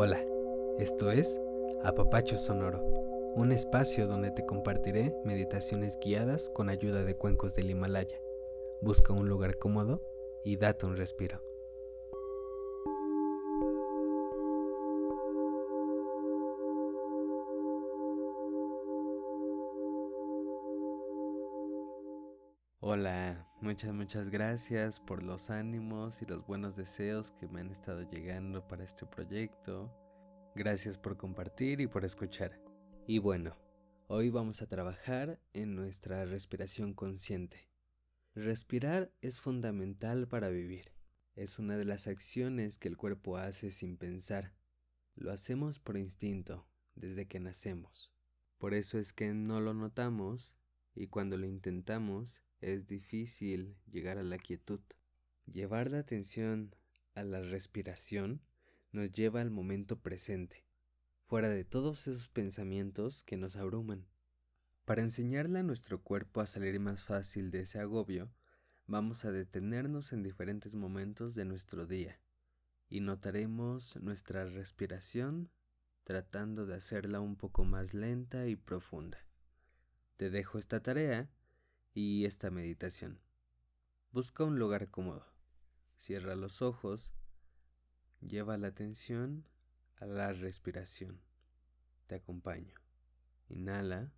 Hola, esto es Apapacho Sonoro, un espacio donde te compartiré meditaciones guiadas con ayuda de cuencos del Himalaya. Busca un lugar cómodo y date un respiro. Hola, muchas muchas gracias por los ánimos y los buenos deseos que me han estado llegando para este proyecto. Gracias por compartir y por escuchar. Y bueno, hoy vamos a trabajar en nuestra respiración consciente. Respirar es fundamental para vivir. Es una de las acciones que el cuerpo hace sin pensar. Lo hacemos por instinto, desde que nacemos. Por eso es que no lo notamos y cuando lo intentamos es difícil llegar a la quietud. Llevar la atención a la respiración nos lleva al momento presente, fuera de todos esos pensamientos que nos abruman. Para enseñarle a nuestro cuerpo a salir más fácil de ese agobio, vamos a detenernos en diferentes momentos de nuestro día y notaremos nuestra respiración tratando de hacerla un poco más lenta y profunda. Te dejo esta tarea y esta meditación. Busca un lugar cómodo. Cierra los ojos. Lleva la atención a la respiración. Te acompaño. Inhala.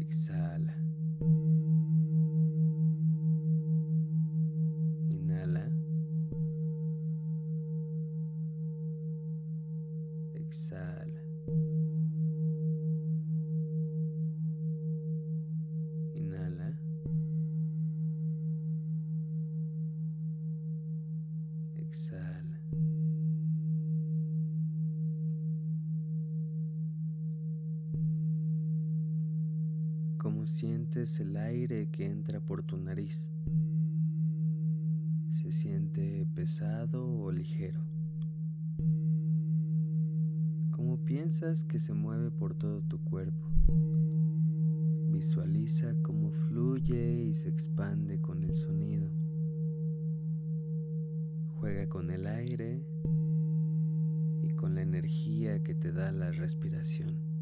Exhala. Inhala. Exhala. Exhala. ¿Cómo sientes el aire que entra por tu nariz? ¿Se siente pesado o ligero? ¿Cómo piensas que se mueve por todo tu cuerpo? Visualiza cómo fluye y se expande con el sonido. Juega con el aire y con la energía que te da la respiración.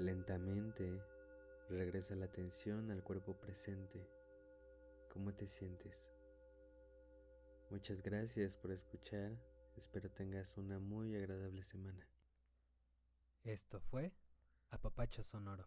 Lentamente regresa la atención al cuerpo presente. ¿Cómo te sientes? Muchas gracias por escuchar. Espero tengas una muy agradable semana. Esto fue Apapacho Sonoro.